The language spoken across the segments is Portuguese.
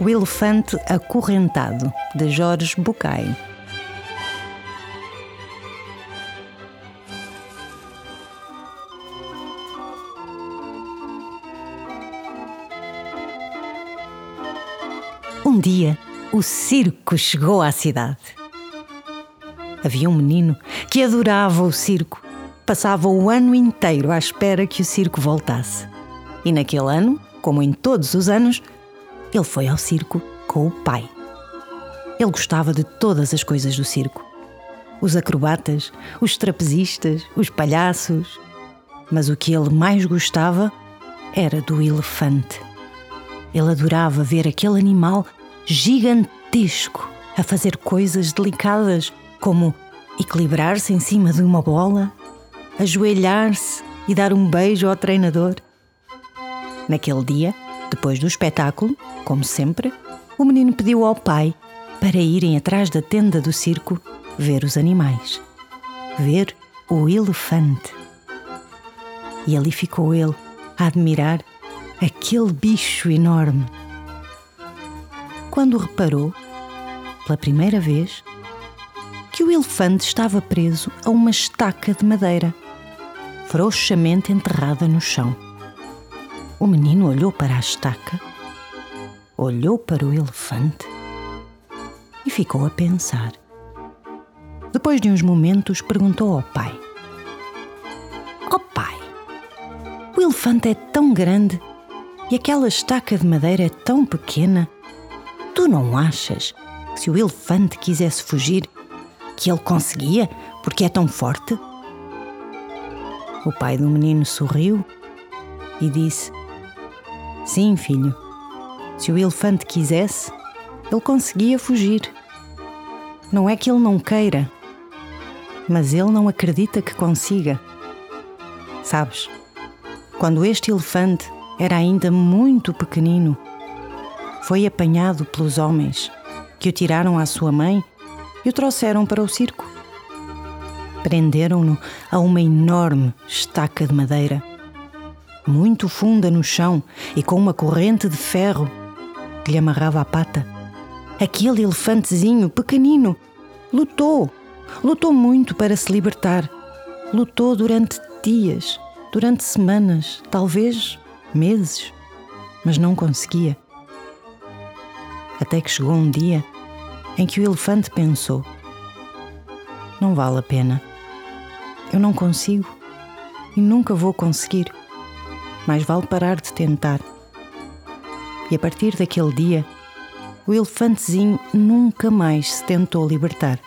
O Elefante Acorrentado, de Jorge Bucay. Um dia, o circo chegou à cidade. Havia um menino que adorava o circo. Passava o ano inteiro à espera que o circo voltasse. E naquele ano, como em todos os anos, ele foi ao circo com o pai. Ele gostava de todas as coisas do circo: os acrobatas, os trapezistas, os palhaços. Mas o que ele mais gostava era do elefante. Ele adorava ver aquele animal gigantesco a fazer coisas delicadas, como equilibrar-se em cima de uma bola, ajoelhar-se e dar um beijo ao treinador. Naquele dia, depois do espetáculo, como sempre, o menino pediu ao pai para irem atrás da tenda do circo ver os animais. Ver o elefante. E ali ficou ele a admirar aquele bicho enorme. Quando reparou, pela primeira vez, que o elefante estava preso a uma estaca de madeira, frouxamente enterrada no chão. O menino olhou para a estaca olhou para o elefante e ficou a pensar. Depois de uns momentos, perguntou ao pai: Oh pai, o elefante é tão grande e aquela estaca de madeira é tão pequena. Tu não achas que se o elefante quisesse fugir, que ele conseguia porque é tão forte? O pai do menino sorriu e disse: Sim, filho se o elefante quisesse, ele conseguia fugir. Não é que ele não queira, mas ele não acredita que consiga. Sabes, quando este elefante era ainda muito pequenino, foi apanhado pelos homens que o tiraram à sua mãe e o trouxeram para o circo. Prenderam-no a uma enorme estaca de madeira, muito funda no chão e com uma corrente de ferro que lhe amarrava a pata. Aquele elefantezinho pequenino lutou, lutou muito para se libertar. Lutou durante dias, durante semanas, talvez meses, mas não conseguia. Até que chegou um dia em que o elefante pensou: Não vale a pena. Eu não consigo e nunca vou conseguir. Mais vale parar de tentar. E a partir daquele dia, o elefantezinho nunca mais se tentou libertar.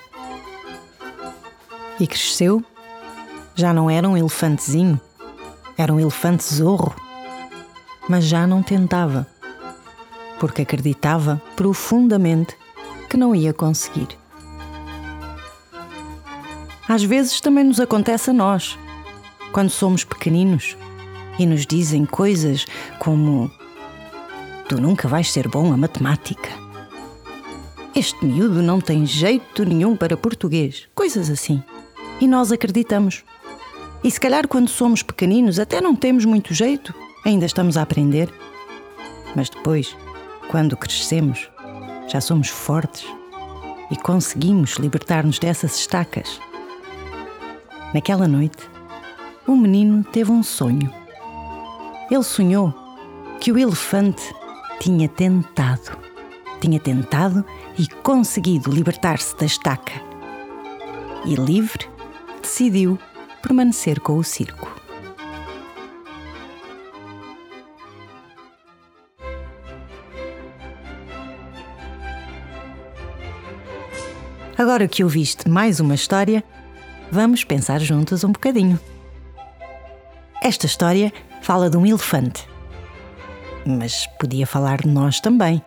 E cresceu. Já não era um elefantezinho, era um elefante zorro. Mas já não tentava, porque acreditava profundamente que não ia conseguir. Às vezes também nos acontece a nós, quando somos pequeninos e nos dizem coisas como Tu nunca vais ser bom a matemática. Este miúdo não tem jeito nenhum para português. Coisas assim. E nós acreditamos. E se calhar quando somos pequeninos até não temos muito jeito, ainda estamos a aprender. Mas depois, quando crescemos, já somos fortes e conseguimos libertar-nos dessas estacas. Naquela noite, o menino teve um sonho. Ele sonhou que o elefante tinha tentado. Tinha tentado e conseguido libertar-se da estaca. E livre, decidiu permanecer com o circo. Agora que ouviste mais uma história, vamos pensar juntos um bocadinho. Esta história fala de um elefante mas podia falar de nós também.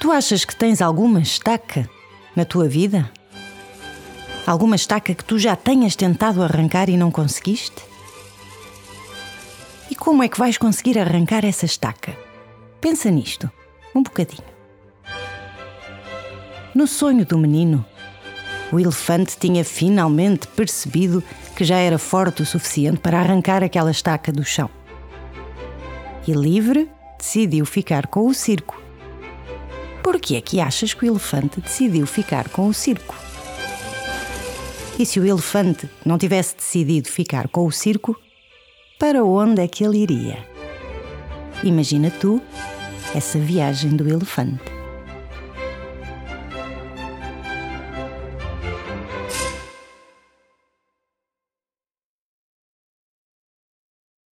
Tu achas que tens alguma estaca na tua vida? Alguma estaca que tu já tenhas tentado arrancar e não conseguiste? E como é que vais conseguir arrancar essa estaca? Pensa nisto, um bocadinho. No sonho do menino, o elefante tinha finalmente percebido que já era forte o suficiente para arrancar aquela estaca do chão e livre, decidiu ficar com o circo Por que é que achas que o elefante decidiu ficar com o circo? E se o elefante não tivesse decidido ficar com o circo, para onde é que ele iria? Imagina tu essa viagem do elefante.